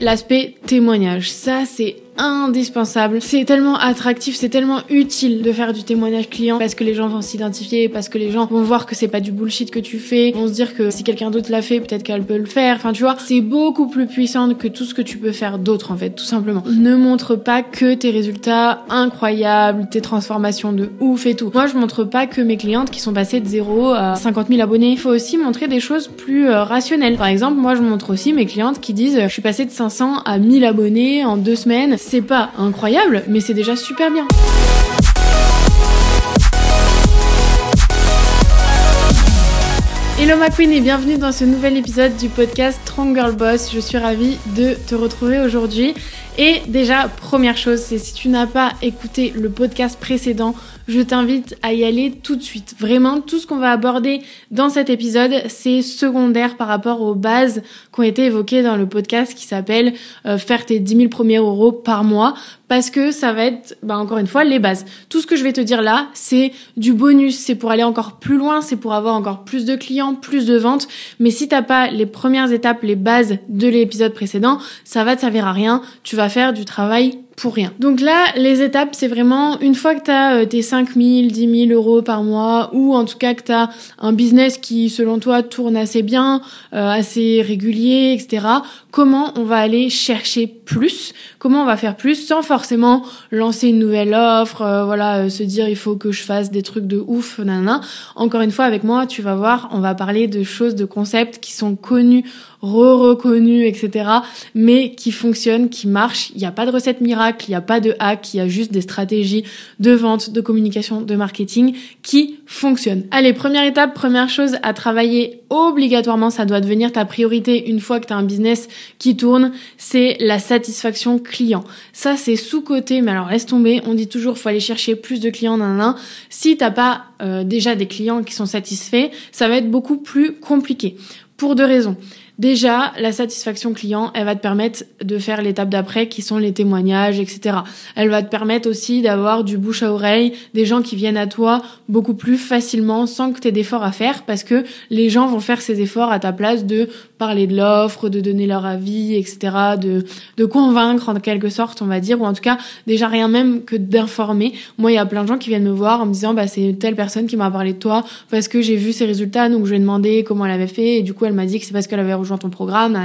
L'aspect témoignage, ça c'est indispensable. C'est tellement attractif, c'est tellement utile de faire du témoignage client parce que les gens vont s'identifier, parce que les gens vont voir que c'est pas du bullshit que tu fais, vont se dire que si quelqu'un d'autre l'a fait, peut-être qu'elle peut le faire. Enfin, tu vois, c'est beaucoup plus puissant que tout ce que tu peux faire d'autre en fait, tout simplement. Ne montre pas que tes résultats incroyables, tes transformations de ouf et tout. Moi, je montre pas que mes clientes qui sont passées de 0 à 50 000 abonnés. Il faut aussi montrer des choses plus euh, rationnelles. Par exemple, moi, je montre aussi mes clientes qui disent je suis passée de 500 à 1000 abonnés en deux semaines c'est pas incroyable, mais c'est déjà super bien. Hello ma queen et bienvenue dans ce nouvel épisode du podcast Strong Girl Boss. Je suis ravie de te retrouver aujourd'hui. Et déjà, première chose, c'est si tu n'as pas écouté le podcast précédent, je t'invite à y aller tout de suite. Vraiment, tout ce qu'on va aborder dans cet épisode, c'est secondaire par rapport aux bases qui ont été évoquées dans le podcast qui s'appelle euh, Faire tes 10 000 premiers euros par mois parce que ça va être, bah, encore une fois, les bases. Tout ce que je vais te dire là, c'est du bonus, c'est pour aller encore plus loin, c'est pour avoir encore plus de clients, plus de ventes. Mais si t'as pas les premières étapes, les bases de l'épisode précédent, ça va te servir à rien. Tu vas faire du travail pour rien. Donc là, les étapes, c'est vraiment une fois que tu as euh, tes 5 000, 10 000 euros par mois, ou en tout cas que tu as un business qui, selon toi, tourne assez bien, euh, assez régulier, etc., comment on va aller chercher plus, comment on va faire plus sans forcément lancer une nouvelle offre, euh, voilà, se dire il faut que je fasse des trucs de ouf, nanana. Encore une fois, avec moi, tu vas voir, on va parler de choses, de concepts qui sont connus re-reconnu, etc. Mais qui fonctionne, qui marche. Il n'y a pas de recette miracle, il n'y a pas de hack, il y a juste des stratégies de vente, de communication, de marketing qui fonctionnent. Allez, première étape, première chose à travailler obligatoirement, ça doit devenir ta priorité une fois que tu as un business qui tourne, c'est la satisfaction client. Ça, c'est sous-côté, mais alors laisse tomber, on dit toujours faut aller chercher plus de clients d'un un. Si t'as pas euh, déjà des clients qui sont satisfaits, ça va être beaucoup plus compliqué. Pour deux raisons. Déjà, la satisfaction client, elle va te permettre de faire l'étape d'après qui sont les témoignages, etc. Elle va te permettre aussi d'avoir du bouche à oreille, des gens qui viennent à toi beaucoup plus facilement sans que tu aies d'efforts à faire parce que les gens vont faire ces efforts à ta place de parler de l'offre, de donner leur avis, etc. De, convaincre en quelque sorte, on va dire, ou en tout cas déjà rien même que d'informer. Moi, il y a plein de gens qui viennent me voir en me disant bah c'est telle personne qui m'a parlé de toi parce que j'ai vu ses résultats, donc je lui ai demandé comment elle avait fait et du coup elle m'a dit que c'est parce qu'elle avait rejoint ton programme.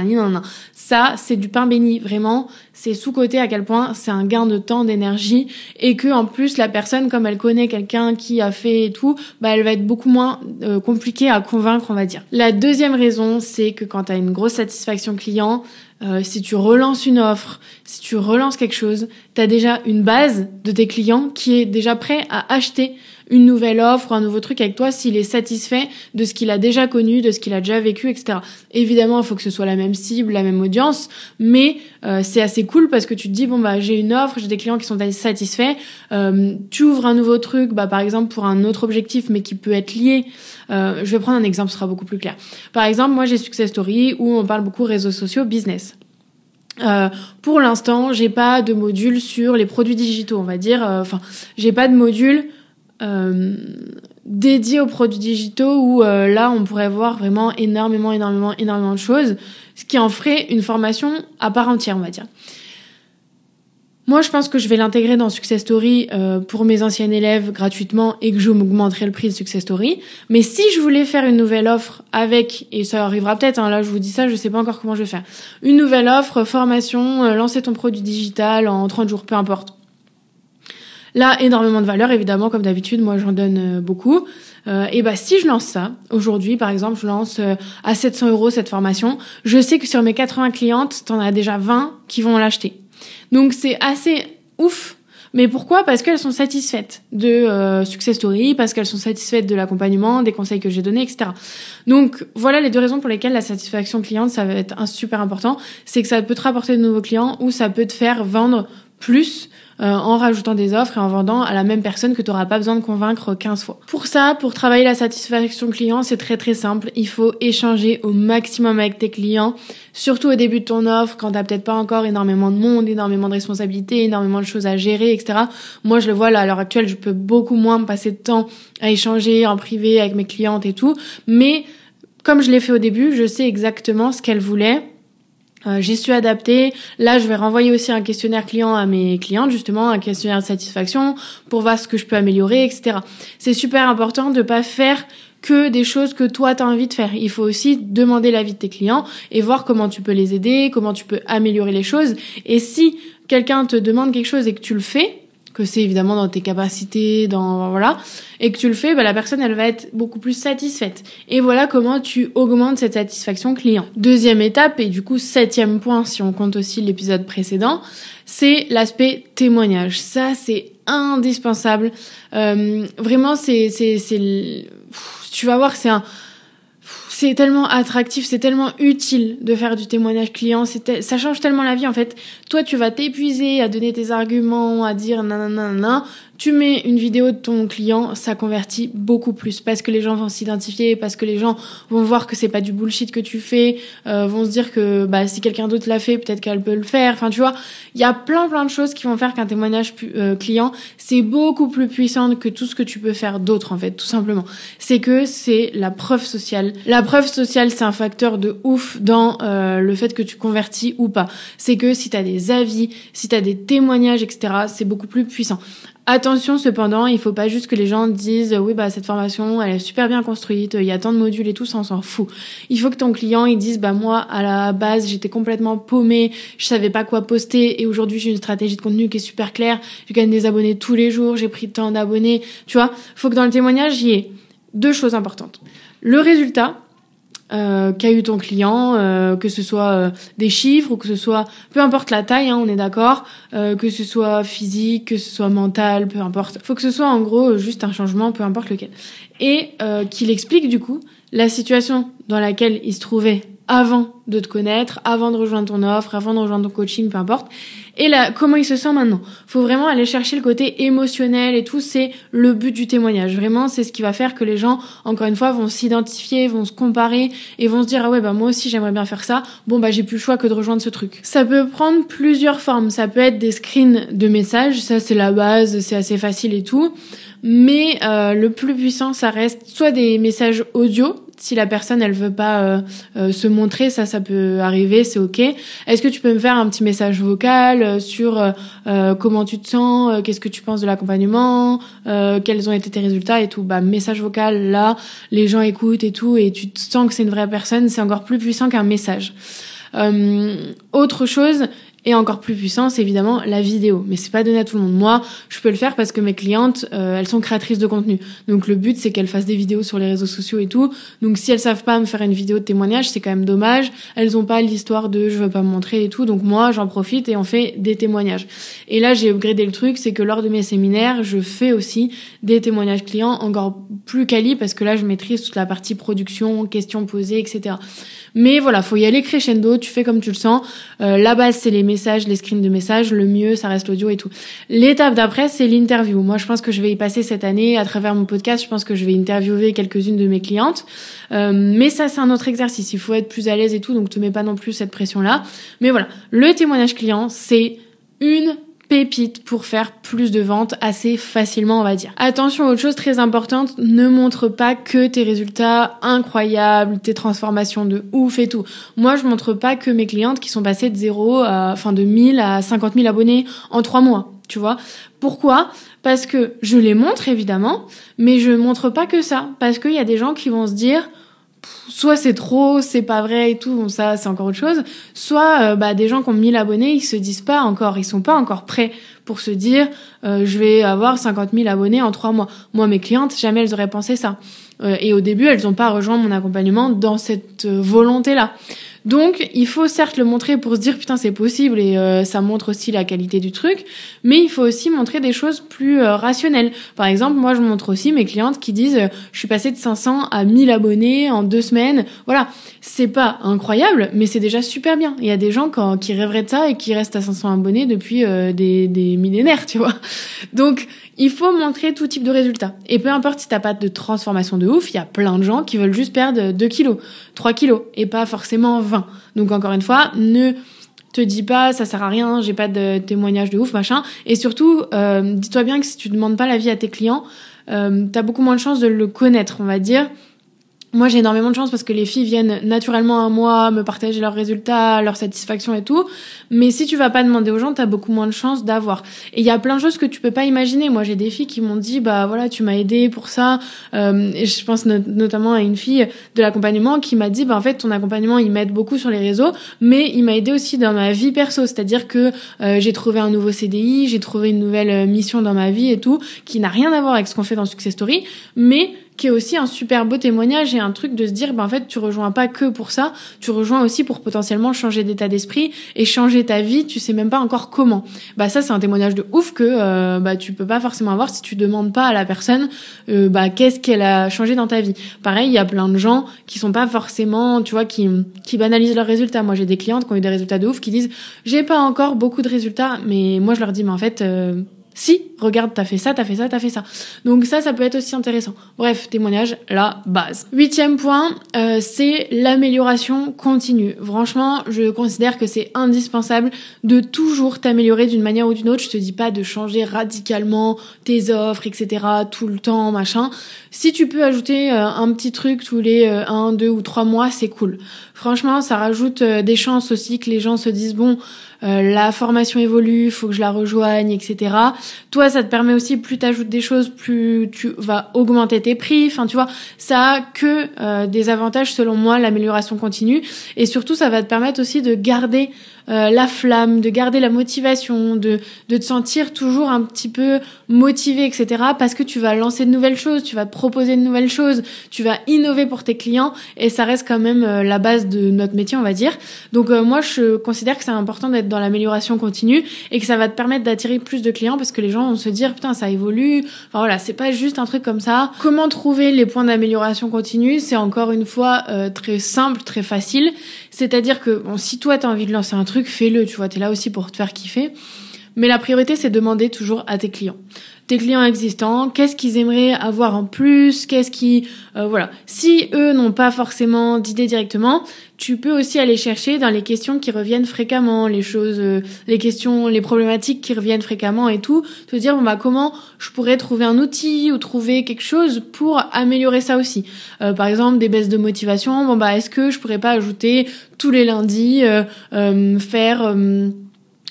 Ça, c'est du pain béni, vraiment. C'est sous-côté à quel point c'est un gain de temps, d'énergie, et que en plus la personne, comme elle connaît quelqu'un qui a fait tout, bah elle va être beaucoup moins euh, compliquée à convaincre, on va dire. La deuxième raison, c'est que quand tu as une grosse satisfaction client, euh, si tu relances une offre, si tu relances quelque chose, tu as déjà une base de tes clients qui est déjà prêt à acheter une nouvelle offre, un nouveau truc avec toi s'il est satisfait de ce qu'il a déjà connu, de ce qu'il a déjà vécu, etc. Évidemment, il faut que ce soit la même cible, la même audience, mais euh, c'est assez cool parce que tu te dis bon bah j'ai une offre, j'ai des clients qui sont satisfaits, euh, tu ouvres un nouveau truc, bah par exemple pour un autre objectif mais qui peut être lié. Euh, je vais prendre un exemple, ce sera beaucoup plus clair. Par exemple, moi j'ai Success Story où on parle beaucoup réseaux sociaux, business. Euh, pour l'instant, j'ai pas de module sur les produits digitaux, on va dire. Enfin, j'ai pas de module euh, dédié aux produits digitaux où euh, là on pourrait voir vraiment énormément, énormément, énormément de choses, ce qui en ferait une formation à part entière, on va dire. Moi, je pense que je vais l'intégrer dans Success Story euh, pour mes anciens élèves gratuitement et que je m'augmenterai le prix de Success Story. Mais si je voulais faire une nouvelle offre avec, et ça arrivera peut-être, hein, là je vous dis ça, je sais pas encore comment je vais faire, une nouvelle offre, formation, lancer ton produit digital en 30 jours, peu importe Là, énormément de valeur, évidemment, comme d'habitude, moi j'en donne euh, beaucoup. Euh, et bah si je lance ça, aujourd'hui par exemple, je lance euh, à 700 euros cette formation, je sais que sur mes 80 clientes, t'en as déjà 20 qui vont l'acheter. Donc c'est assez ouf. Mais pourquoi? Parce qu'elles sont satisfaites de euh, Success Story, parce qu'elles sont satisfaites de l'accompagnement, des conseils que j'ai donnés, etc. Donc voilà les deux raisons pour lesquelles la satisfaction cliente, ça va être un super important. C'est que ça peut te rapporter de nouveaux clients ou ça peut te faire vendre plus euh, en rajoutant des offres et en vendant à la même personne que tu n'auras pas besoin de convaincre 15 fois. Pour ça, pour travailler la satisfaction client, c'est très très simple. Il faut échanger au maximum avec tes clients, surtout au début de ton offre, quand tu peut-être pas encore énormément de monde, énormément de responsabilités, énormément de choses à gérer, etc. Moi, je le vois là, à l'heure actuelle, je peux beaucoup moins me passer de temps à échanger en privé avec mes clientes et tout. Mais comme je l'ai fait au début, je sais exactement ce qu'elles voulaient euh, j'ai su adapter. Là, je vais renvoyer aussi un questionnaire client à mes clientes, justement, un questionnaire de satisfaction pour voir ce que je peux améliorer, etc. C'est super important de pas faire que des choses que toi tu as envie de faire. Il faut aussi demander l'avis de tes clients et voir comment tu peux les aider, comment tu peux améliorer les choses. Et si quelqu'un te demande quelque chose et que tu le fais, que c'est évidemment dans tes capacités, dans voilà, et que tu le fais, bah, la personne elle va être beaucoup plus satisfaite. Et voilà comment tu augmentes cette satisfaction client. Deuxième étape et du coup septième point si on compte aussi l'épisode précédent, c'est l'aspect témoignage. Ça c'est indispensable. Euh, vraiment c'est c'est c'est tu vas voir c'est un c'est tellement attractif, c'est tellement utile de faire du témoignage client, ça change tellement la vie en fait. Toi, tu vas t'épuiser à donner tes arguments, à dire nanana, tu mets une vidéo de ton client, ça convertit beaucoup plus parce que les gens vont s'identifier, parce que les gens vont voir que c'est pas du bullshit que tu fais, euh, vont se dire que bah si quelqu'un d'autre l'a fait, peut-être qu'elle peut le faire. Enfin, tu vois, il y a plein plein de choses qui vont faire qu'un témoignage euh, client, c'est beaucoup plus puissant que tout ce que tu peux faire d'autre en fait, tout simplement. C'est que c'est la preuve sociale. La preuve sociale, c'est un facteur de ouf dans euh, le fait que tu convertis ou pas. C'est que si tu as des avis, si tu as des témoignages, etc., c'est beaucoup plus puissant. Attention cependant, il faut pas juste que les gens disent oui bah cette formation elle est super bien construite, il y a tant de modules et tout, ça on s'en fout. Il faut que ton client il dise bah moi à la base j'étais complètement paumé, je savais pas quoi poster et aujourd'hui j'ai une stratégie de contenu qui est super claire, je gagne des abonnés tous les jours, j'ai pris tant d'abonnés, tu vois. Faut que dans le témoignage il y ait deux choses importantes. Le résultat, euh, qu'a eu ton client, euh, que ce soit euh, des chiffres ou que ce soit, peu importe la taille, hein, on est d'accord, euh, que ce soit physique, que ce soit mental, peu importe. Faut que ce soit en gros juste un changement, peu importe lequel. Et qu'il explique du coup la situation dans laquelle il se trouvait avant de te connaître, avant de rejoindre ton offre, avant de rejoindre ton coaching, peu importe. Et là, comment il se sent maintenant? Faut vraiment aller chercher le côté émotionnel et tout. C'est le but du témoignage. Vraiment, c'est ce qui va faire que les gens, encore une fois, vont s'identifier, vont se comparer et vont se dire ah ouais bah moi aussi j'aimerais bien faire ça. Bon bah j'ai plus le choix que de rejoindre ce truc. Ça peut prendre plusieurs formes. Ça peut être des screens de messages. Ça c'est la base, c'est assez facile et tout. Mais euh, le plus puissant, ça reste soit des messages audio si la personne elle veut pas euh, euh, se montrer, ça ça peut arriver, c'est ok. Est-ce que tu peux me faire un petit message vocal euh, sur comment tu te sens, qu'est-ce que tu penses de l'accompagnement, quels ont été tes résultats et tout. Bah message vocal là, les gens écoutent et tout et tu te sens que c'est une vraie personne, c'est encore plus puissant qu'un message. autre chose, et encore plus puissant, c'est évidemment la vidéo. Mais c'est pas donné à tout le monde. Moi, je peux le faire parce que mes clientes, euh, elles sont créatrices de contenu. Donc le but, c'est qu'elles fassent des vidéos sur les réseaux sociaux et tout. Donc si elles savent pas me faire une vidéo de témoignage, c'est quand même dommage. Elles ont pas l'histoire de je veux pas me montrer et tout. Donc moi, j'en profite et on fait des témoignages. Et là, j'ai upgradé le truc, c'est que lors de mes séminaires, je fais aussi des témoignages clients encore plus quali parce que là, je maîtrise toute la partie production, questions posées, etc. Mais voilà, faut y aller crescendo, tu fais comme tu le sens. Euh, la base, c'est les messages, les screens de messages. Le mieux, ça reste l'audio et tout. L'étape d'après, c'est l'interview. Moi, je pense que je vais y passer cette année à travers mon podcast. Je pense que je vais interviewer quelques-unes de mes clientes. Euh, mais ça, c'est un autre exercice. Il faut être plus à l'aise et tout, donc te mets pas non plus cette pression-là. Mais voilà, le témoignage client, c'est une pépite pour faire plus de ventes assez facilement, on va dire. Attention, autre chose très importante, ne montre pas que tes résultats incroyables, tes transformations de ouf et tout. Moi, je montre pas que mes clientes qui sont passées de 0 à, enfin, de 1000 à 50 000 abonnés en trois mois. Tu vois Pourquoi? Parce que je les montre évidemment, mais je montre pas que ça. Parce qu'il y a des gens qui vont se dire soit c'est trop, c'est pas vrai et tout, ça c'est encore autre chose. Soit euh, bah, des gens qui ont 1000 abonnés, ils se disent pas encore, ils sont pas encore prêts pour se dire euh, je vais avoir 50 000 abonnés en trois mois. Moi mes clientes jamais elles auraient pensé ça. Euh, et au début elles ont pas rejoint mon accompagnement dans cette volonté là. Donc, il faut certes le montrer pour se dire putain c'est possible et euh, ça montre aussi la qualité du truc, mais il faut aussi montrer des choses plus euh, rationnelles. Par exemple, moi je montre aussi mes clientes qui disent euh, je suis passée de 500 à 1000 abonnés en deux semaines. Voilà, c'est pas incroyable, mais c'est déjà super bien. Il y a des gens qui rêveraient de ça et qui restent à 500 abonnés depuis des, des millénaires, tu vois. Donc, il faut montrer tout type de résultats. Et peu importe si t'as pas de transformation de ouf, il y a plein de gens qui veulent juste perdre 2 kilos, 3 kilos, et pas forcément 20. Donc encore une fois, ne te dis pas ça sert à rien, j'ai pas de témoignage de ouf, machin. Et surtout, euh, dis-toi bien que si tu demandes pas l'avis à tes clients, euh, t'as beaucoup moins de chances de le connaître, on va dire. Moi, j'ai énormément de chance parce que les filles viennent naturellement à moi, me partager leurs résultats, leurs satisfactions et tout. Mais si tu vas pas demander aux gens, t'as beaucoup moins de chances d'avoir. Et il y a plein de choses que tu peux pas imaginer. Moi, j'ai des filles qui m'ont dit, bah voilà, tu m'as aidé pour ça. Euh, je pense notamment à une fille de l'accompagnement qui m'a dit, bah en fait, ton accompagnement, il m'aide beaucoup sur les réseaux, mais il m'a aidé aussi dans ma vie perso. C'est-à-dire que euh, j'ai trouvé un nouveau CDI, j'ai trouvé une nouvelle euh, mission dans ma vie et tout, qui n'a rien à voir avec ce qu'on fait dans Success Story, mais qui est aussi un super beau témoignage et un truc de se dire, ben en fait, tu rejoins pas que pour ça, tu rejoins aussi pour potentiellement changer d'état d'esprit et changer ta vie, tu sais même pas encore comment. Bah ça, c'est un témoignage de ouf que euh, bah tu peux pas forcément avoir si tu demandes pas à la personne, euh, bah qu'est-ce qu'elle a changé dans ta vie. Pareil, il y a plein de gens qui sont pas forcément, tu vois, qui qui banalisent leurs résultats. Moi, j'ai des clientes qui ont eu des résultats de ouf qui disent, j'ai pas encore beaucoup de résultats, mais moi je leur dis, mais en fait euh, si, regarde, t'as fait ça, t'as fait ça, t'as fait ça. Donc ça, ça peut être aussi intéressant. Bref, témoignage, la base. Huitième point, euh, c'est l'amélioration continue. Franchement, je considère que c'est indispensable de toujours t'améliorer d'une manière ou d'une autre. Je te dis pas de changer radicalement tes offres, etc. tout le temps, machin. Si tu peux ajouter euh, un petit truc tous les euh, un, deux ou trois mois, c'est cool. Franchement, ça rajoute des chances aussi que les gens se disent bon, la formation évolue, faut que je la rejoigne, etc. Toi, ça te permet aussi, plus tu ajoutes des choses, plus tu vas augmenter tes prix. Enfin, tu vois, ça a que euh, des avantages selon moi, l'amélioration continue. Et surtout, ça va te permettre aussi de garder euh, la flamme, de garder la motivation, de, de te sentir toujours un petit peu motivé, etc. Parce que tu vas lancer de nouvelles choses, tu vas proposer de nouvelles choses, tu vas innover pour tes clients et ça reste quand même euh, la base de notre métier, on va dire. Donc moi, je considère que c'est important d'être dans l'amélioration continue et que ça va te permettre d'attirer plus de clients parce que les gens vont se dire putain ça évolue. Enfin voilà, c'est pas juste un truc comme ça. Comment trouver les points d'amélioration continue? C'est encore une fois euh, très simple, très facile. C'est-à-dire que bon, si toi t'as envie de lancer un truc, fais-le. Tu vois, t'es là aussi pour te faire kiffer. Mais la priorité, c'est de demander toujours à tes clients tes clients existants, qu'est-ce qu'ils aimeraient avoir en plus, qu'est-ce qui euh, voilà. Si eux n'ont pas forcément d'idées directement, tu peux aussi aller chercher dans les questions qui reviennent fréquemment, les choses, euh, les questions, les problématiques qui reviennent fréquemment et tout, te dire bon bah comment je pourrais trouver un outil ou trouver quelque chose pour améliorer ça aussi. Euh, par exemple des baisses de motivation, bon bah est-ce que je pourrais pas ajouter tous les lundis faire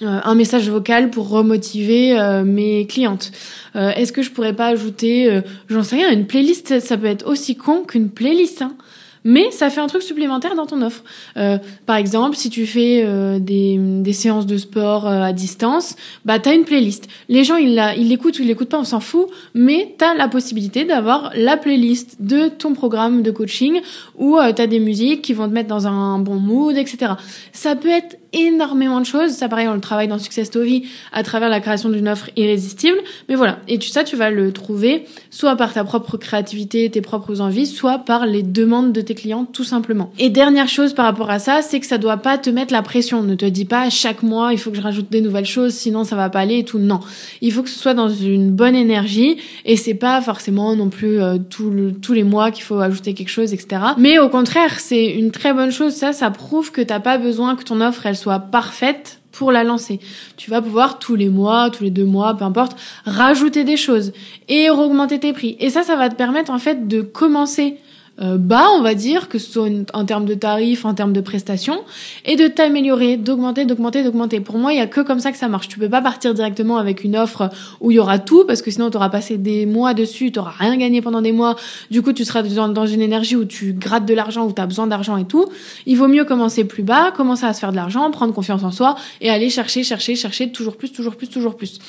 euh, un message vocal pour remotiver euh, mes clientes. Euh, est-ce que je pourrais pas ajouter, j'en sais rien, une playlist Ça peut être aussi con qu'une playlist. Hein mais ça fait un truc supplémentaire dans ton offre. Euh, par exemple, si tu fais euh, des, des, séances de sport euh, à distance, bah t'as une playlist. Les gens ils l'écoutent ou ils l'écoutent pas, on s'en fout, mais t'as la possibilité d'avoir la playlist de ton programme de coaching où euh, t'as des musiques qui vont te mettre dans un bon mood, etc. Ça peut être énormément de choses. Ça, pareil, on le travaille dans Success Story à travers la création d'une offre irrésistible. Mais voilà. Et tu ça, tu vas le trouver soit par ta propre créativité, tes propres envies, soit par les demandes de tes clients tout simplement. Et dernière chose par rapport à ça, c'est que ça doit pas te mettre la pression. Ne te dis pas chaque mois il faut que je rajoute des nouvelles choses, sinon ça va pas aller et tout. Non, il faut que ce soit dans une bonne énergie et c'est pas forcément non plus euh, tous les mois qu'il faut ajouter quelque chose, etc. Mais au contraire, c'est une très bonne chose. Ça, ça prouve que t'as pas besoin que ton offre elle soit parfaite pour la lancer. Tu vas pouvoir tous les mois, tous les deux mois, peu importe, rajouter des choses et augmenter tes prix. Et ça, ça va te permettre en fait de commencer bas, on va dire, que ce soit en termes de tarifs, en termes de prestations, et de t'améliorer, d'augmenter, d'augmenter, d'augmenter. Pour moi, il y a que comme ça que ça marche. Tu peux pas partir directement avec une offre où il y aura tout, parce que sinon tu auras passé des mois dessus, tu auras rien gagné pendant des mois. Du coup, tu seras dans, une énergie où tu grattes de l'argent, où tu as besoin d'argent et tout. Il vaut mieux commencer plus bas, commencer à se faire de l'argent, prendre confiance en soi et aller chercher, chercher, chercher toujours plus, toujours plus, toujours plus.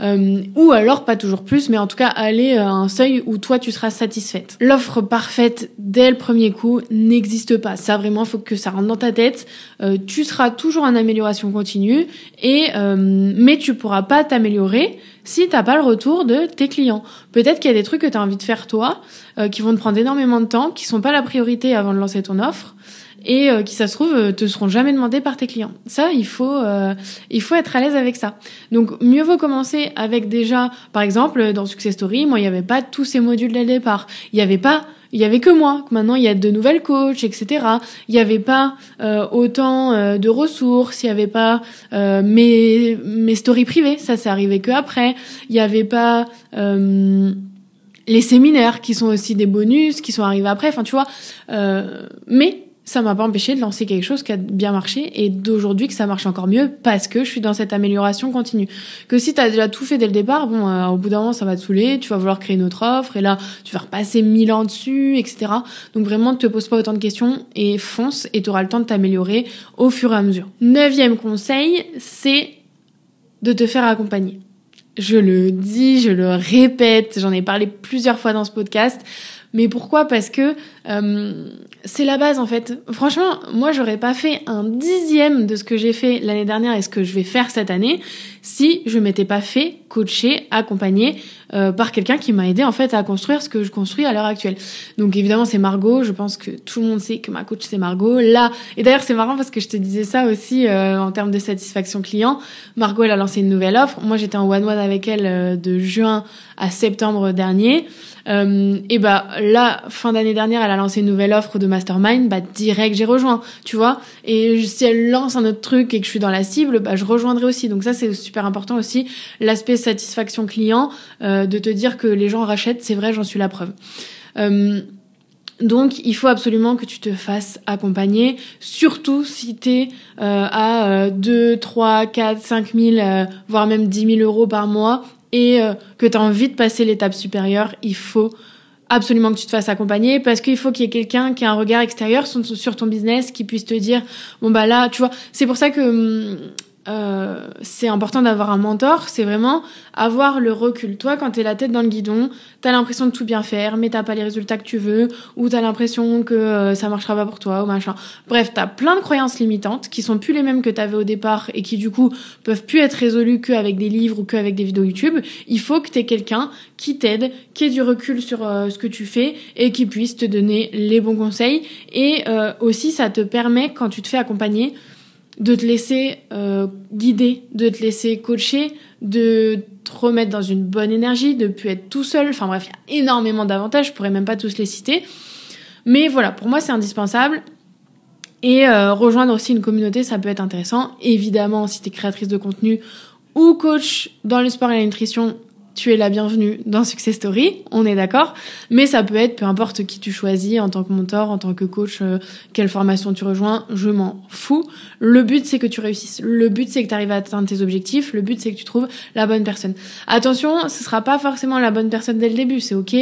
Euh, ou alors pas toujours plus, mais en tout cas aller à un seuil où toi tu seras satisfaite. L'offre parfaite dès le premier coup n'existe pas. Ça vraiment faut que ça rentre dans ta tête. Euh, tu seras toujours en amélioration continue et euh, mais tu pourras pas t'améliorer si t'as pas le retour de tes clients. Peut-être qu'il y a des trucs que tu as envie de faire toi, qui vont te prendre énormément de temps, qui sont pas la priorité avant de lancer ton offre et euh, qui ça se trouve euh, te seront jamais demandés par tes clients. Ça, il faut euh, il faut être à l'aise avec ça. Donc mieux vaut commencer avec déjà par exemple dans Success Story, moi il n'y avait pas tous ces modules dès le départ. Il y avait pas il y avait que moi. Maintenant, il y a de nouvelles coachs, etc. Il n'y avait pas autant de ressources. Il n'y avait pas mes mes stories privées. Ça, c'est arrivé que après. Il n'y avait pas les séminaires qui sont aussi des bonus, qui sont arrivés après, enfin tu vois. Euh, mais ça m'a pas empêché de lancer quelque chose qui a bien marché et d'aujourd'hui que ça marche encore mieux parce que je suis dans cette amélioration continue. Que si tu as déjà tout fait dès le départ, bon, euh, au bout d'un moment, ça va te saouler, tu vas vouloir créer une autre offre et là, tu vas repasser mille ans dessus, etc. Donc vraiment, ne te pose pas autant de questions et fonce et tu auras le temps de t'améliorer au fur et à mesure. Neuvième conseil, c'est de te faire accompagner. Je le dis, je le répète, j'en ai parlé plusieurs fois dans ce podcast. Mais pourquoi? Parce que euh, c'est la base en fait. Franchement, moi j'aurais pas fait un dixième de ce que j'ai fait l'année dernière et ce que je vais faire cette année si je m'étais pas fait coacher, accompagner euh, par quelqu'un qui m'a aidé en fait à construire ce que je construis à l'heure actuelle. Donc évidemment c'est Margot. Je pense que tout le monde sait que ma coach c'est Margot. Là et d'ailleurs c'est marrant parce que je te disais ça aussi euh, en termes de satisfaction client. Margot elle a lancé une nouvelle offre. Moi j'étais en one one avec elle de juin à septembre dernier. Euh, et bah là, fin d'année dernière, elle a lancé une nouvelle offre de mastermind, bah direct j'ai rejoint, tu vois. Et si elle lance un autre truc et que je suis dans la cible, bah je rejoindrai aussi. Donc ça c'est super important aussi, l'aspect satisfaction client, euh, de te dire que les gens rachètent, c'est vrai, j'en suis la preuve. Euh, donc, il faut absolument que tu te fasses accompagner, surtout si tu es euh, à 2, 3, 4, 5 000, voire même 10 000 euros par mois et euh, que tu as envie de passer l'étape supérieure, il faut absolument que tu te fasses accompagner parce qu'il faut qu'il y ait quelqu'un qui a un regard extérieur sur ton business qui puisse te dire bon bah là tu vois c'est pour ça que hum, euh, c'est important d'avoir un mentor, c'est vraiment avoir le recul. Toi, quand t'es la tête dans le guidon, t'as l'impression de tout bien faire, mais t'as pas les résultats que tu veux, ou t'as l'impression que euh, ça marchera pas pour toi, ou machin. Bref, t'as plein de croyances limitantes qui sont plus les mêmes que t'avais au départ et qui du coup peuvent plus être résolues qu'avec des livres ou qu'avec des vidéos YouTube. Il faut que t'aies quelqu'un qui t'aide, qui ait du recul sur euh, ce que tu fais et qui puisse te donner les bons conseils. Et aussi, ça te permet quand tu te fais accompagner de te laisser euh, guider, de te laisser coacher, de te remettre dans une bonne énergie, de plus être tout seul. Enfin bref, il y a énormément d'avantages, je pourrais même pas tous les citer. Mais voilà, pour moi c'est indispensable. Et euh, rejoindre aussi une communauté, ça peut être intéressant. Évidemment, si tu créatrice de contenu ou coach dans le sport et la nutrition, tu es la bienvenue dans Success Story, on est d'accord. Mais ça peut être peu importe qui tu choisis en tant que mentor, en tant que coach, euh, quelle formation tu rejoins, je m'en fous. Le but c'est que tu réussisses. Le but c'est que tu arrives à atteindre tes objectifs. Le but c'est que tu trouves la bonne personne. Attention, ce sera pas forcément la bonne personne dès le début, c'est ok.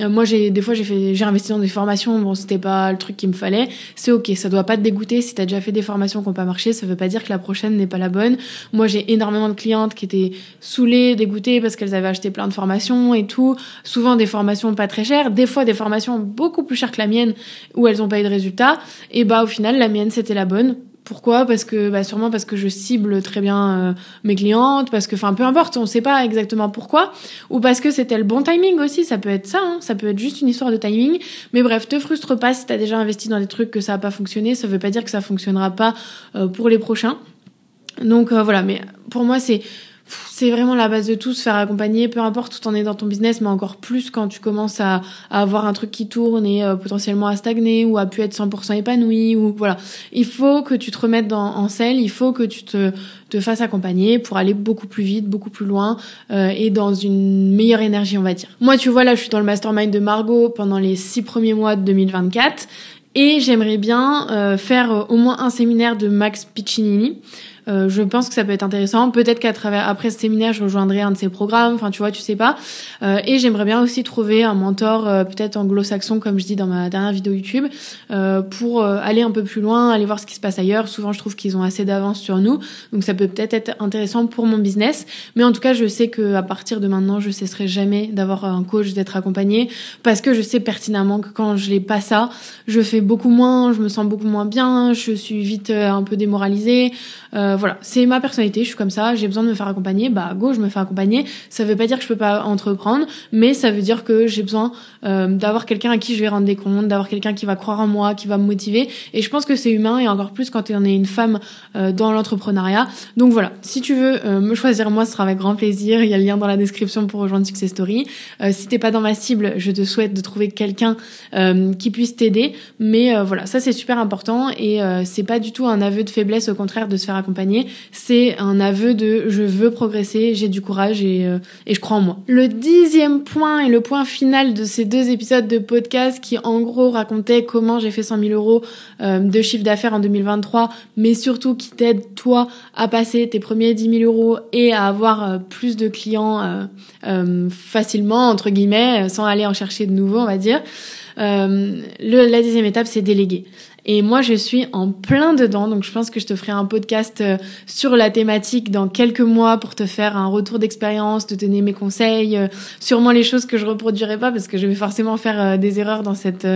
Euh, moi, j'ai des fois j'ai fait j'ai investi dans des formations, bon, c'était pas le truc qu'il me fallait. C'est OK, ça doit pas te dégoûter. Si tu as déjà fait des formations qui ont pas marché, ça veut pas dire que la prochaine n'est pas la bonne. Moi, j'ai énormément de clientes qui étaient saoulées, dégoûtées parce qu'elles avaient acheté plein de formations et tout, souvent des formations pas très chères, des fois des formations beaucoup plus chères que la mienne où elles ont pas eu de résultats. Et bah au final la mienne c'était la bonne pourquoi? Parce que bah sûrement parce que je cible très bien euh, mes clientes, parce que enfin peu importe, on sait pas exactement pourquoi, ou parce que c'était le bon timing aussi. Ça peut être ça, hein, ça peut être juste une histoire de timing. Mais bref, te frustre pas si t'as déjà investi dans des trucs que ça a pas fonctionné. Ça veut pas dire que ça fonctionnera pas euh, pour les prochains. Donc euh, voilà, mais pour moi c'est c'est vraiment la base de tout, se faire accompagner, peu importe où t'en es dans ton business, mais encore plus quand tu commences à, avoir un truc qui tourne et euh, potentiellement à stagner ou à pu être 100% épanoui ou voilà. Il faut que tu te remettes en selle, il faut que tu te, te fasses accompagner pour aller beaucoup plus vite, beaucoup plus loin euh, et dans une meilleure énergie, on va dire. Moi, tu vois, là, je suis dans le mastermind de Margot pendant les six premiers mois de 2024 et j'aimerais bien euh, faire au moins un séminaire de Max Piccinini. Euh, je pense que ça peut être intéressant. Peut-être qu'à travers après ce séminaire, je rejoindrai un de ses programmes. Enfin, tu vois, tu sais pas. Euh, et j'aimerais bien aussi trouver un mentor, euh, peut-être anglo-saxon, comme je dis dans ma dernière vidéo YouTube, pour aller un peu plus loin, aller voir ce qui se passe ailleurs. Souvent, je trouve qu'ils ont assez d'avance sur nous, donc ça peut peut-être être intéressant pour mon business. Mais en tout cas, je sais que à partir de maintenant, je cesserai jamais d'avoir un coach, d'être accompagné, parce que je sais pertinemment que quand je n'ai pas ça, je fais beaucoup moins, je me sens beaucoup moins bien, je suis vite un peu démoralisée. Euh, voilà, c'est ma personnalité, je suis comme ça, j'ai besoin de me faire accompagner, bah go, je me fais accompagner. Ça veut pas dire que je peux pas entreprendre, mais ça veut dire que j'ai besoin euh, d'avoir quelqu'un à qui je vais rendre des comptes, d'avoir quelqu'un qui va croire en moi, qui va me motiver. Et je pense que c'est humain et encore plus quand on est une femme euh, dans l'entrepreneuriat. Donc voilà, si tu veux me choisir moi, ce sera avec grand plaisir. Il y a le lien dans la description pour rejoindre Success Story. si t'es pas dans ma cible, je te souhaite de trouver quelqu'un qui puisse t'aider. Mais voilà, ça c'est super important et c'est pas du tout un aveu de faiblesse, au contraire de se faire accompagner c'est un aveu de je veux progresser, j'ai du courage et, euh, et je crois en moi. Le dixième point et le point final de ces deux épisodes de podcast qui en gros racontaient comment j'ai fait 100 000 euros euh, de chiffre d'affaires en 2023, mais surtout qui t'aide toi à passer tes premiers 10 000 euros et à avoir euh, plus de clients facilement, entre guillemets, sans aller en chercher de nouveaux, on va dire. La deuxième étape, c'est déléguer. Et moi, je suis en plein dedans, donc je pense que je te ferai un podcast euh, sur la thématique dans quelques mois pour te faire un retour d'expérience, te donner mes conseils, euh, sûrement les choses que je reproduirai pas parce que je vais forcément faire des erreurs dans cette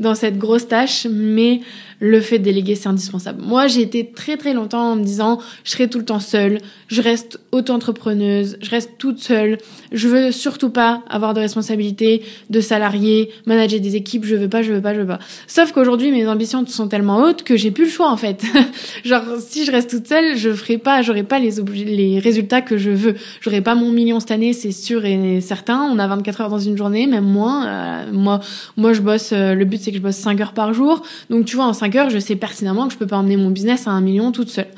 dans cette grosse tâche, mais le fait de déléguer, c'est indispensable. Moi, j'ai été très très longtemps en me disant, je serai tout le temps seule, je reste auto-entrepreneuse, je reste toute seule, je veux surtout pas avoir de responsabilité, de salariés, manager des équipes, je veux pas, je veux pas, je veux pas. Sauf qu'aujourd'hui, mes ambitions sont tellement hautes que j'ai plus le choix en fait. Genre, si je reste toute seule, je ferai pas, j'aurai pas les, les résultats que je veux. J'aurai pas mon million cette année, c'est sûr et certain. On a 24 heures dans une journée, même moins. Euh, moi, moi, je bosse, euh, le but c'est que je bosse 5 heures par jour. Donc, tu vois, en 5 je sais pertinemment que je peux pas emmener mon business à un million toute seule.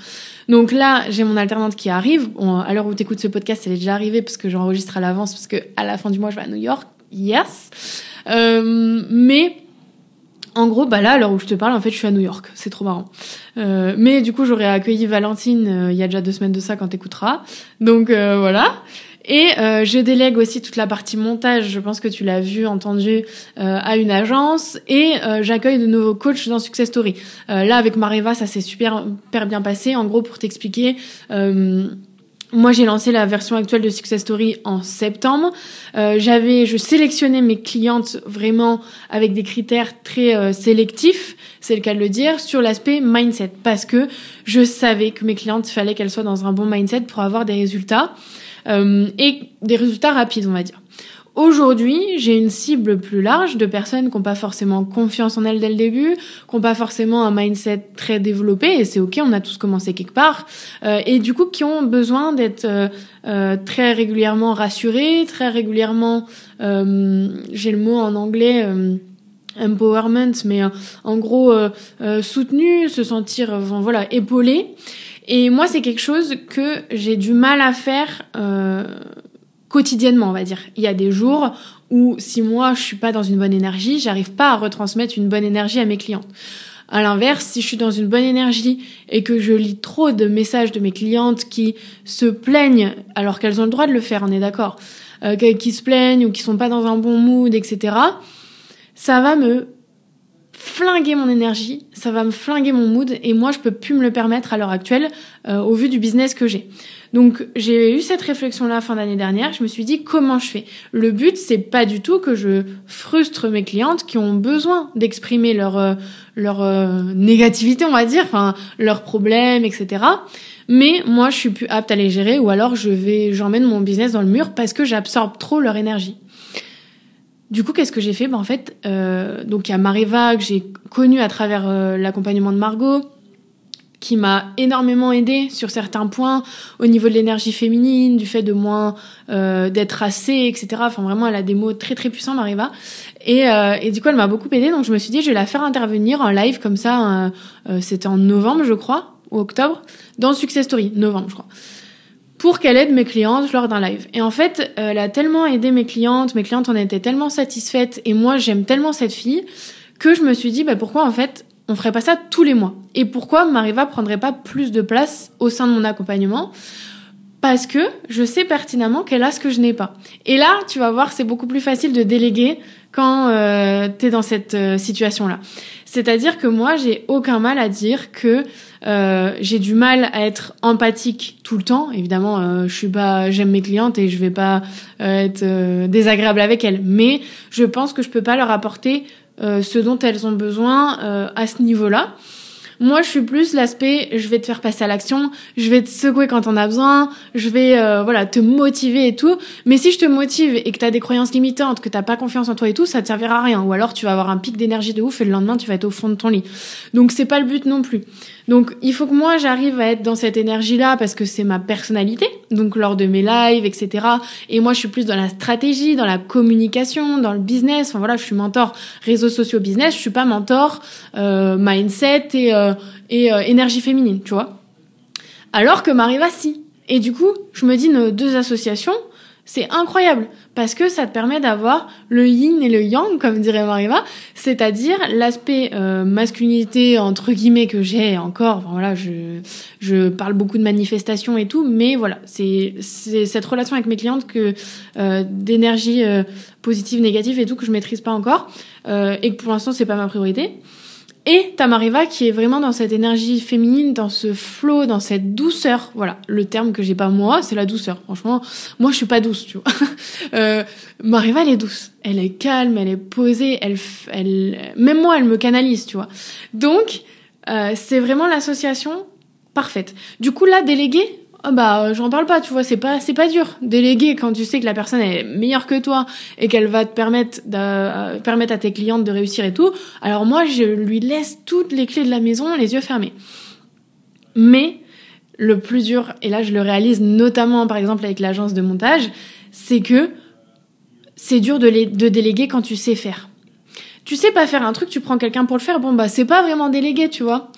Donc là, j'ai mon alternante qui arrive. à l'heure où tu écoutes ce podcast, elle est déjà arrivée parce que j'enregistre à l'avance parce que à la fin du mois, je vais à New York. Yes. Euh, mais en gros, bah là, à l'heure où je te parle, en fait, je suis à New York. C'est trop marrant. Euh, mais du coup, j'aurais accueilli Valentine euh, il y a déjà deux semaines de ça quand t'écouteras. Donc voilà. Et euh, je délègue aussi toute la partie montage, je pense que tu l'as vu, entendu, euh, à une agence. Et euh, j'accueille de nouveaux coachs dans Success Story. là, avec Mareva, ça s'est super, super bien passé. En gros, pour t'expliquer... Moi, j'ai lancé la version actuelle de Success Story en septembre. j'avais, je sélectionnais mes clientes vraiment avec des critères très sélectifs, c'est le cas de le dire, sur l'aspect mindset, parce que je savais que mes clientes, il fallait qu'elles soient dans un bon mindset pour avoir des résultats. Euh, et des résultats rapides, on va dire. Aujourd'hui, j'ai une cible plus large de personnes qui n'ont pas forcément confiance en elles dès le début, qui n'ont pas forcément un mindset très développé, et c'est ok, on a tous commencé quelque part, euh, et du coup qui ont besoin d'être euh, euh très régulièrement rassurées, très régulièrement, euh, j'ai le mot en anglais, empowerment, mais en gros soutenu, se sentir, voilà, épaulé. Et moi, c'est quelque chose que j'ai du mal à faire euh, quotidiennement, on va dire. Il y a des jours où si moi je suis pas dans une bonne énergie, j'arrive pas à retransmettre une bonne énergie à mes clientes. À l'inverse, si je suis dans une bonne énergie et que je lis trop de messages de mes clientes qui se plaignent alors qu'elles ont le droit de le faire, on est d'accord, euh, qui se plaignent ou qui sont pas dans un bon mood, etc. Ça va me flinguer mon énergie, ça va me flinguer mon mood et moi je peux plus me le permettre à l'heure actuelle euh, au vu du business que j'ai. Donc j'ai eu cette réflexion là fin d'année dernière, je me suis dit comment je fais? Le but c'est pas du tout que je frustre mes clientes qui ont besoin d'exprimer leur euh, leur euh, négativité on va dire, enfin leurs problèmes etc. Mais moi je suis plus apte à les gérer ou alors je vais j'emmène mon business dans le mur parce que j'absorbe trop leur énergie. Du coup, qu'est-ce que j'ai fait? Ben, En fait, euh, donc il y a Mariva que j'ai connue à travers euh, l'accompagnement de Margot, qui m'a énormément aidée sur certains points au niveau de l'énergie féminine, du fait de moins euh, d'être assez, etc. Enfin vraiment, elle a des mots très très puissants, Mariva. Et, euh, et du coup, elle m'a beaucoup aidée. Donc je me suis dit, je vais la faire intervenir en live comme ça. Euh, C'était en novembre, je crois, ou octobre, dans Success Story, novembre, je crois pour qu'elle aide mes clientes lors d'un live. Et en fait, elle a tellement aidé mes clientes, mes clientes en étaient tellement satisfaites, et moi j'aime tellement cette fille, que je me suis dit, bah pourquoi en fait on ferait pas ça tous les mois? Et pourquoi Mariva prendrait pas plus de place au sein de mon accompagnement? Parce que je sais pertinemment qu'elle a ce que je n'ai pas. Et là, tu vas voir, c'est beaucoup plus facile de déléguer quand euh, tu dans cette euh, situation-là. C'est-à-dire que moi, j'ai aucun mal à dire que euh, j'ai du mal à être empathique tout le temps. Évidemment, euh, je suis pas, j'aime mes clientes et je vais pas être désagréable avec elles. Mais je pense que je peux pas leur apporter ce dont elles ont besoin à ce niveau-là. Moi, je suis plus l'aspect, je vais te faire passer à l'action, je vais te secouer quand on a besoin, je vais euh, voilà te motiver et tout. Mais si je te motive et que t'as des croyances limitantes, que t'as pas confiance en toi et tout, ça te servira à rien. Ou alors tu vas avoir un pic d'énergie de ouf et le lendemain tu vas être au fond de ton lit. Donc c'est pas le but non plus. Donc il faut que moi j'arrive à être dans cette énergie-là parce que c'est ma personnalité, donc lors de mes lives, etc. Et moi je suis plus dans la stratégie, dans la communication, dans le business. Enfin voilà, je suis mentor réseaux sociaux business, je suis pas mentor euh, mindset et, euh, et euh, énergie féminine, tu vois. alors que Mariva si. Et du coup, je me dis nos deux associations, c'est incroyable parce que ça te permet d'avoir le yin et le yang, comme dirait Mariva, c'est-à-dire l'aspect euh, masculinité entre guillemets que j'ai encore. voilà, je je parle beaucoup de manifestation et tout, mais voilà, c'est c'est cette relation avec mes clientes que euh, d'énergie euh, positive, négative et tout que je maîtrise pas encore euh, et que pour l'instant c'est pas ma priorité. Et Tamariva qui est vraiment dans cette énergie féminine, dans ce flow, dans cette douceur. Voilà, le terme que j'ai pas moi, c'est la douceur. Franchement, moi je suis pas douce, tu vois. euh, Mariva elle est douce, elle est calme, elle est posée, elle, elle, même moi elle me canalise, tu vois. Donc euh, c'est vraiment l'association parfaite. Du coup là, délégué, oh bah j'en parle pas tu vois c'est pas c'est pas dur. Déléguer quand tu sais que la personne est meilleure que toi et qu'elle va te permettre de euh, permettre à tes clientes de réussir et tout alors moi je lui laisse toutes les clés de la maison les yeux fermés. Mais le plus dur et là je le réalise notamment par exemple avec l'agence de montage c'est que c'est dur de déléguer quand tu sais faire. Tu sais pas faire un truc tu prends quelqu'un pour le faire bon bah c'est pas vraiment délégué tu vois.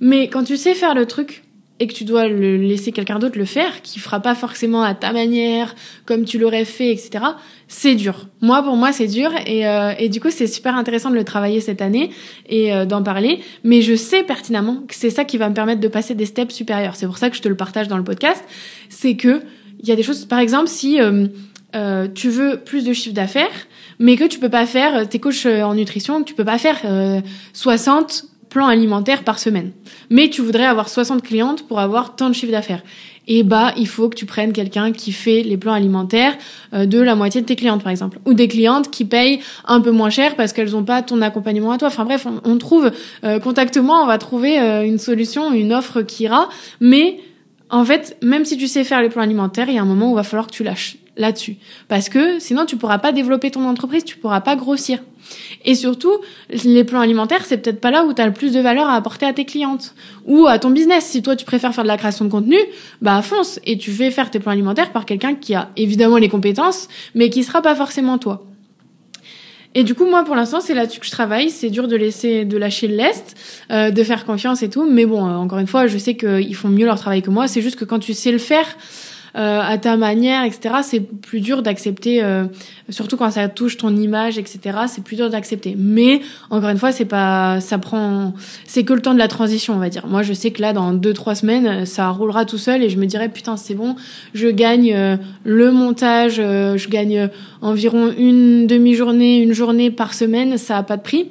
Mais quand tu sais faire le truc et que tu dois le laisser quelqu'un d'autre le faire, qui fera pas forcément à ta manière, comme tu l'aurais fait, etc. C'est dur. Moi, pour moi, c'est dur et, euh, et du coup, c'est super intéressant de le travailler cette année et euh, d'en parler. Mais je sais pertinemment que c'est ça qui va me permettre de passer des steps supérieurs. C'est pour ça que je te le partage dans le podcast. C'est que il y a des choses, par exemple, si euh, euh tu veux plus de chiffre d'affaires, mais que tu peux pas faire, tes coachs en nutrition, tu peux pas faire 60 plan alimentaire par semaine. Mais tu voudrais avoir 60 clientes pour avoir tant de chiffre d'affaires. Et bah, il faut que tu prennes quelqu'un qui fait les plans alimentaires euh, de la moitié de tes clientes, par exemple. Ou des clientes qui payent un peu moins cher parce qu'elles n'ont pas ton accompagnement à toi. Enfin bref, on, trouve, euh, contacte-moi, on va trouver euh, une solution, une offre qui ira. Mais en fait, même si tu sais faire les plans alimentaires, il y a un moment où va falloir que tu lâches là-dessus. Parce que sinon, tu pourras pas développer ton entreprise, tu pourras pas grossir. Et surtout, les plans alimentaires, c'est peut-être pas là où tu as le plus de valeur à apporter à tes clientes ou à ton business. Si toi tu préfères faire de la création de contenu, bah fonce et tu fais faire tes plans alimentaires par quelqu'un qui a évidemment les compétences, mais qui sera pas forcément toi. Et du coup, moi, pour l'instant, c'est là-dessus que je travaille. C'est dur de laisser, de lâcher l'est, euh, de faire confiance et tout. Mais bon, euh, encore une fois, je sais qu'ils font mieux leur travail que moi. C'est juste que quand tu sais le faire, euh, à ta manière, etc. C'est plus dur d'accepter, euh, surtout quand ça touche ton image, etc. C'est plus dur d'accepter. Mais encore une fois, c'est pas, ça prend, c'est que le temps de la transition, on va dire. Moi, je sais que là, dans deux trois semaines, ça roulera tout seul et je me dirais putain, c'est bon, je gagne euh, le montage, je gagne environ une demi-journée, une journée par semaine, ça a pas de prix.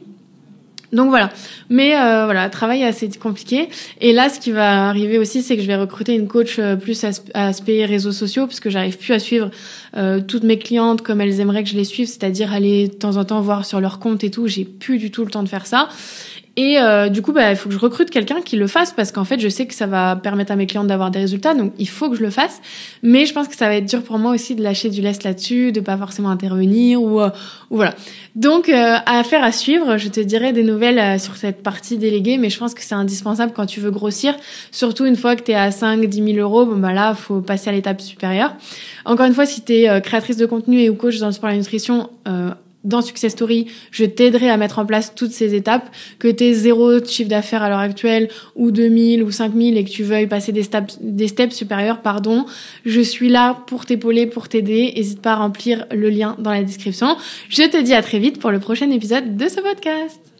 Donc voilà, mais euh, voilà, travail assez compliqué. Et là, ce qui va arriver aussi, c'est que je vais recruter une coach euh, plus aspect réseaux sociaux, parce que j'arrive plus à suivre euh, toutes mes clientes comme elles aimeraient que je les suive, c'est-à-dire aller de temps en temps voir sur leur compte et tout. J'ai plus du tout le temps de faire ça. Et euh, du coup, bah, il faut que je recrute quelqu'un qui le fasse parce qu'en fait, je sais que ça va permettre à mes clientes d'avoir des résultats, donc il faut que je le fasse. Mais je pense que ça va être dur pour moi aussi de lâcher du lest là-dessus, de pas forcément intervenir ou, euh, ou voilà. Donc, euh, affaire à suivre. Je te dirai des nouvelles euh, sur cette partie déléguée, mais je pense que c'est indispensable quand tu veux grossir, surtout une fois que tu es à 5 10 000 euros. Bon bah là, faut passer à l'étape supérieure. Encore une fois, si tu es créatrice de contenu et ou coach dans le sport et la nutrition, dans Success Story, je t'aiderai à mettre en place toutes ces étapes, que tu aies zéro chiffre d'affaires à l'heure actuelle, ou 2000 ou 5000 et que tu veuilles passer des steps, des steps supérieurs, pardon. Je suis là pour t'épauler, pour t'aider. N'hésite pas à remplir le lien dans la description. Je te dis à très vite pour le prochain épisode de ce podcast.